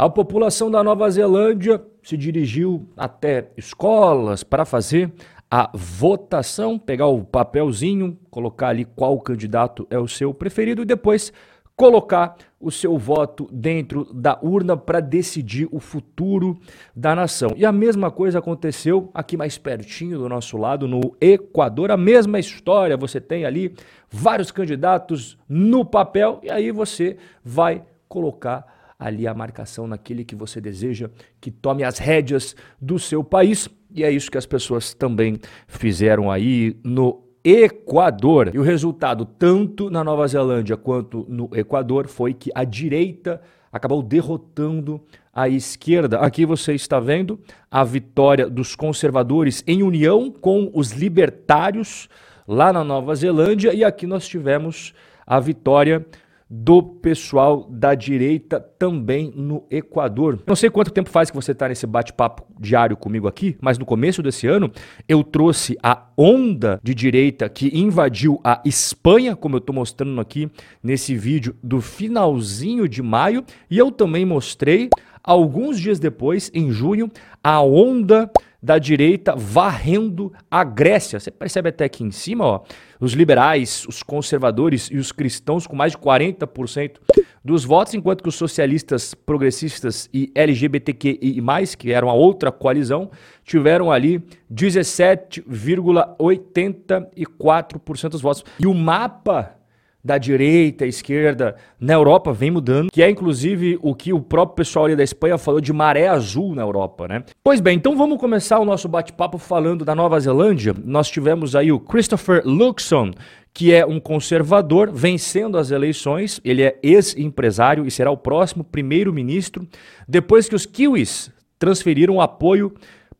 A população da Nova Zelândia se dirigiu até escolas para fazer a votação, pegar o papelzinho, colocar ali qual candidato é o seu preferido e depois colocar o seu voto dentro da urna para decidir o futuro da nação. E a mesma coisa aconteceu aqui mais pertinho do nosso lado, no Equador. A mesma história, você tem ali vários candidatos no papel e aí você vai colocar ali a marcação naquele que você deseja que tome as rédeas do seu país. E é isso que as pessoas também fizeram aí no Equador. E o resultado, tanto na Nova Zelândia quanto no Equador, foi que a direita acabou derrotando a esquerda. Aqui você está vendo a vitória dos conservadores em união com os libertários lá na Nova Zelândia. E aqui nós tivemos a vitória do pessoal da direita também no Equador. Não sei quanto tempo faz que você está nesse bate-papo diário comigo aqui, mas no começo desse ano eu trouxe a onda de direita que invadiu a Espanha, como eu estou mostrando aqui nesse vídeo do finalzinho de maio, e eu também mostrei alguns dias depois, em junho, a onda da direita varrendo a Grécia. Você percebe até aqui em cima, ó, os liberais, os conservadores e os cristãos com mais de 40% dos votos, enquanto que os socialistas, progressistas e LGBTQI+, que eram a outra coalizão, tiveram ali 17,84% dos votos. E o mapa da direita, esquerda na Europa vem mudando, que é inclusive o que o próprio pessoal ali da Espanha falou de maré azul na Europa, né? Pois bem, então vamos começar o nosso bate-papo falando da Nova Zelândia. Nós tivemos aí o Christopher Luxon, que é um conservador vencendo as eleições. Ele é ex-empresário e será o próximo primeiro-ministro depois que os kiwis transferiram apoio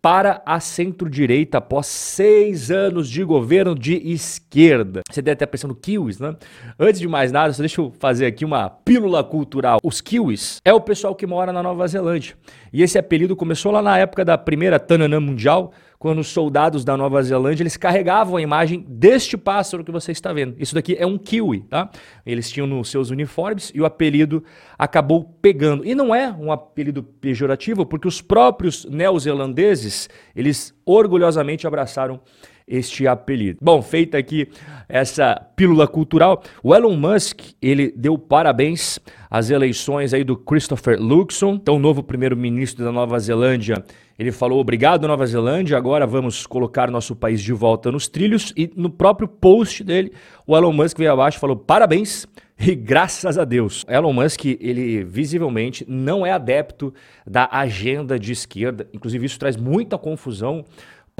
para a centro-direita após seis anos de governo de esquerda. Você deve estar pensando kiwis, né? Antes de mais nada, só deixa eu fazer aqui uma pílula cultural. Os kiwis é o pessoal que mora na Nova Zelândia. E esse apelido começou lá na época da primeira Tananã Mundial, quando os soldados da Nova Zelândia eles carregavam a imagem deste pássaro que você está vendo. Isso daqui é um kiwi, tá? Eles tinham nos seus uniformes e o apelido acabou pegando. E não é um apelido pejorativo, porque os próprios neozelandeses, eles orgulhosamente abraçaram este apelido. Bom, feita aqui essa pílula cultural, o Elon Musk, ele deu parabéns às eleições aí do Christopher Luxon, então novo primeiro-ministro da Nova Zelândia, ele falou: "Obrigado Nova Zelândia, agora vamos colocar nosso país de volta nos trilhos" e no próprio post dele, o Elon Musk veio abaixo e falou: "Parabéns e graças a Deus. Elon Musk, ele visivelmente não é adepto da agenda de esquerda. Inclusive, isso traz muita confusão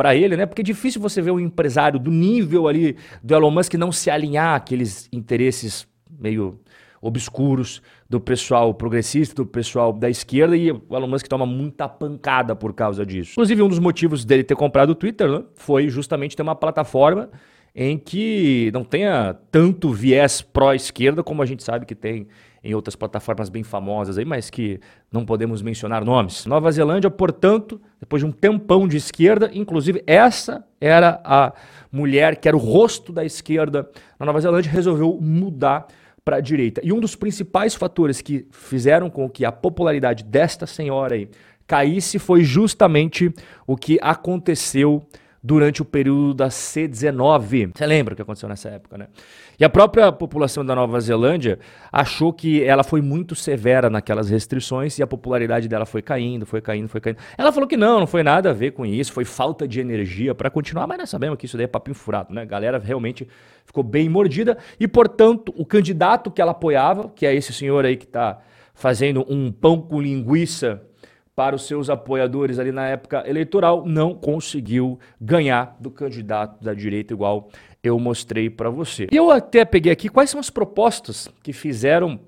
para ele, né? Porque é difícil você ver um empresário do nível ali do Elon Musk não se alinhar àqueles interesses meio obscuros do pessoal progressista, do pessoal da esquerda, e o Elon Musk toma muita pancada por causa disso. Inclusive, um dos motivos dele ter comprado o Twitter né, foi justamente ter uma plataforma em que não tenha tanto viés pró-esquerda como a gente sabe que tem em outras plataformas bem famosas aí, mas que não podemos mencionar nomes. Nova Zelândia, portanto, depois de um tempão de esquerda, inclusive essa era a mulher que era o rosto da esquerda na Nova Zelândia, resolveu mudar para a direita. E um dos principais fatores que fizeram com que a popularidade desta senhora aí caísse foi justamente o que aconteceu durante o período da C-19. Você lembra o que aconteceu nessa época, né? E a própria população da Nova Zelândia achou que ela foi muito severa naquelas restrições e a popularidade dela foi caindo, foi caindo, foi caindo. Ela falou que não, não foi nada a ver com isso, foi falta de energia para continuar, mas nós sabemos que isso daí é papinho furado, né? A galera realmente ficou bem mordida e, portanto, o candidato que ela apoiava, que é esse senhor aí que está fazendo um pão com linguiça para os seus apoiadores ali na época eleitoral, não conseguiu ganhar do candidato da direita igual eu mostrei para você. E eu até peguei aqui quais são as propostas que fizeram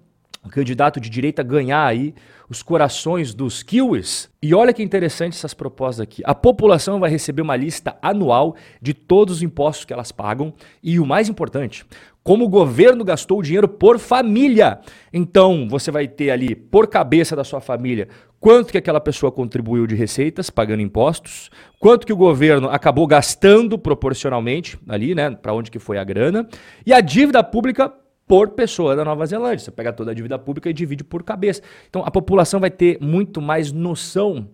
o candidato de direita ganhar aí os corações dos kiwis. E olha que interessante essas propostas aqui. A população vai receber uma lista anual de todos os impostos que elas pagam e o mais importante, como o governo gastou o dinheiro por família. Então, você vai ter ali por cabeça da sua família quanto que aquela pessoa contribuiu de receitas pagando impostos, quanto que o governo acabou gastando proporcionalmente ali, né, para onde que foi a grana, e a dívida pública por pessoa da Nova Zelândia. Você pega toda a dívida pública e divide por cabeça. Então a população vai ter muito mais noção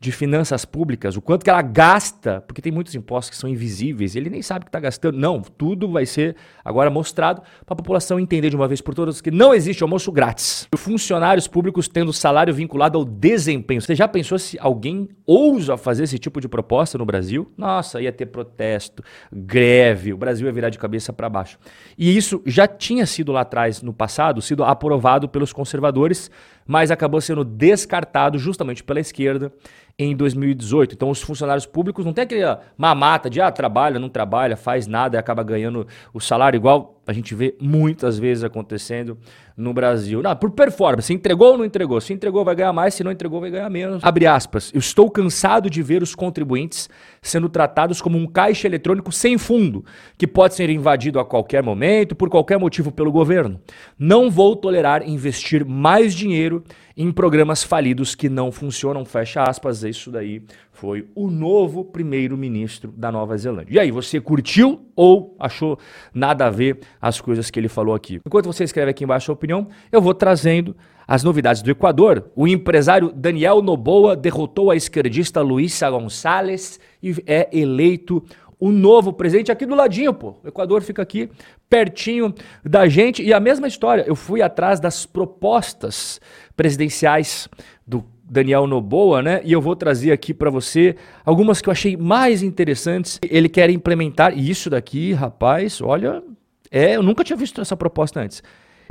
de finanças públicas, o quanto que ela gasta, porque tem muitos impostos que são invisíveis, ele nem sabe que está gastando. Não, tudo vai ser agora mostrado para a população entender de uma vez por todas que não existe almoço grátis. Funcionários públicos tendo salário vinculado ao desempenho. Você já pensou se alguém ousa fazer esse tipo de proposta no Brasil? Nossa, ia ter protesto, greve, o Brasil ia virar de cabeça para baixo. E isso já tinha sido lá atrás, no passado, sido aprovado pelos conservadores, mas acabou sendo descartado justamente pela esquerda em 2018. Então, os funcionários públicos não tem aquele mamata de ah, trabalha, não trabalha, faz nada e acaba ganhando o salário igual a gente vê muitas vezes acontecendo no Brasil. Não, por performance, entregou ou não entregou? Se entregou vai ganhar mais, se não entregou vai ganhar menos. Abre aspas. Eu estou cansado de ver os contribuintes sendo tratados como um caixa eletrônico sem fundo, que pode ser invadido a qualquer momento, por qualquer motivo pelo governo. Não vou tolerar investir mais dinheiro em programas falidos que não funcionam, fecha aspas. Isso daí foi o novo primeiro-ministro da Nova Zelândia. E aí, você curtiu ou achou nada a ver as coisas que ele falou aqui? Enquanto você escreve aqui embaixo a opinião, eu vou trazendo as novidades do Equador. O empresário Daniel Noboa derrotou a esquerdista Luísa Gonçalves e é eleito o novo presidente aqui do ladinho, pô. O Equador fica aqui pertinho da gente e a mesma história. Eu fui atrás das propostas presidenciais do Daniel Noboa, né? E eu vou trazer aqui para você algumas que eu achei mais interessantes. Ele quer implementar isso daqui, rapaz, olha, é, eu nunca tinha visto essa proposta antes.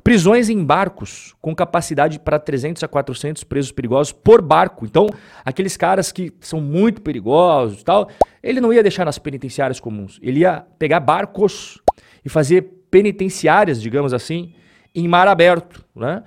Prisões em barcos com capacidade para 300 a 400 presos perigosos por barco. Então, aqueles caras que são muito perigosos, tal, ele não ia deixar nas penitenciárias comuns. Ele ia pegar barcos e fazer penitenciárias, digamos assim, em mar aberto, né?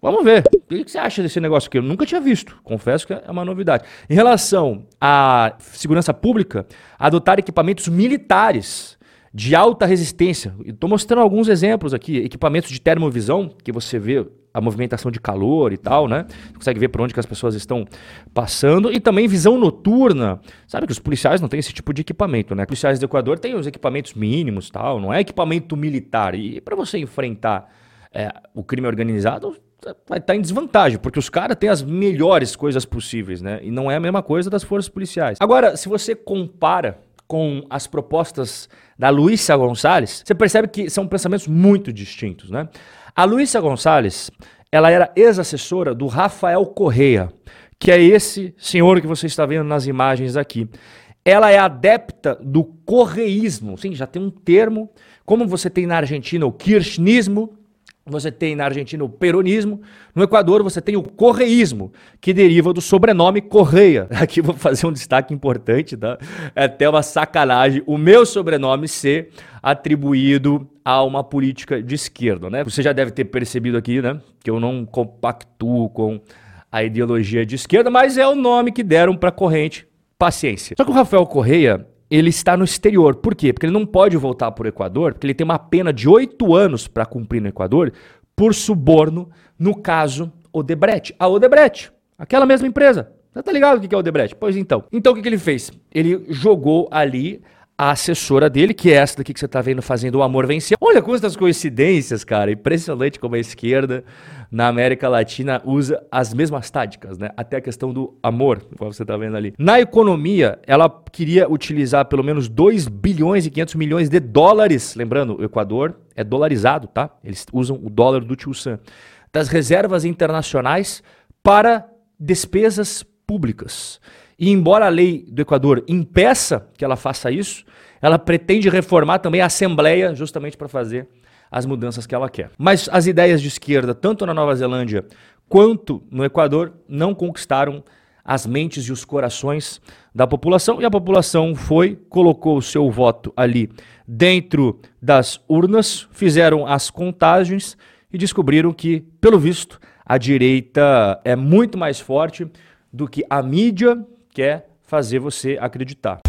Vamos ver. O que você acha desse negócio aqui? Eu nunca tinha visto. Confesso que é uma novidade. Em relação à segurança pública, adotar equipamentos militares de alta resistência. Estou mostrando alguns exemplos aqui. Equipamentos de termovisão, que você vê a movimentação de calor e tal, né? Você consegue ver por onde que as pessoas estão passando. E também visão noturna. Sabe que os policiais não têm esse tipo de equipamento, né? Os policiais do Equador têm os equipamentos mínimos tal, não é equipamento militar. E para você enfrentar é, o crime organizado, vai estar tá em desvantagem, porque os caras têm as melhores coisas possíveis, né? E não é a mesma coisa das forças policiais. Agora, se você compara com as propostas da Luísa Gonçalves, você percebe que são pensamentos muito distintos, né? A Luísa Gonçalves, ela era ex-assessora do Rafael Correia, que é esse senhor que você está vendo nas imagens aqui. Ela é adepta do correísmo, sim, já tem um termo, como você tem na Argentina o kirchnismo, você tem na Argentina o peronismo, no Equador você tem o correísmo, que deriva do sobrenome Correia. Aqui vou fazer um destaque importante, tá? É até uma sacanagem o meu sobrenome ser atribuído a uma política de esquerda, né? Você já deve ter percebido aqui, né, que eu não compactuo com a ideologia de esquerda, mas é o nome que deram para a corrente. Paciência. Só que o Rafael Correia, ele está no exterior. Por quê? Porque ele não pode voltar para o Equador, porque ele tem uma pena de oito anos para cumprir no Equador por suborno no caso Odebrecht. A Odebrecht, aquela mesma empresa. Você tá ligado o que é Odebrecht? Pois então. Então o que, que ele fez? Ele jogou ali a assessora dele, que é essa daqui que você tá vendo fazendo o amor vencer. Olha quantas coincidências, cara. Impressionante como a esquerda na América Latina usa as mesmas táticas, né? Até a questão do amor, como você tá vendo ali. Na economia, ela queria utilizar pelo menos 2 bilhões e 500 milhões de dólares. Lembrando, o Equador é dolarizado, tá? Eles usam o dólar do Tio Sam. Das reservas internacionais para despesas públicas. E embora a lei do Equador impeça que ela faça isso, ela pretende reformar também a Assembleia justamente para fazer as mudanças que ela quer. Mas as ideias de esquerda, tanto na Nova Zelândia quanto no Equador, não conquistaram as mentes e os corações da população, e a população foi, colocou o seu voto ali dentro das urnas, fizeram as contagens e descobriram que, pelo visto, a direita é muito mais forte do que a mídia quer fazer você acreditar.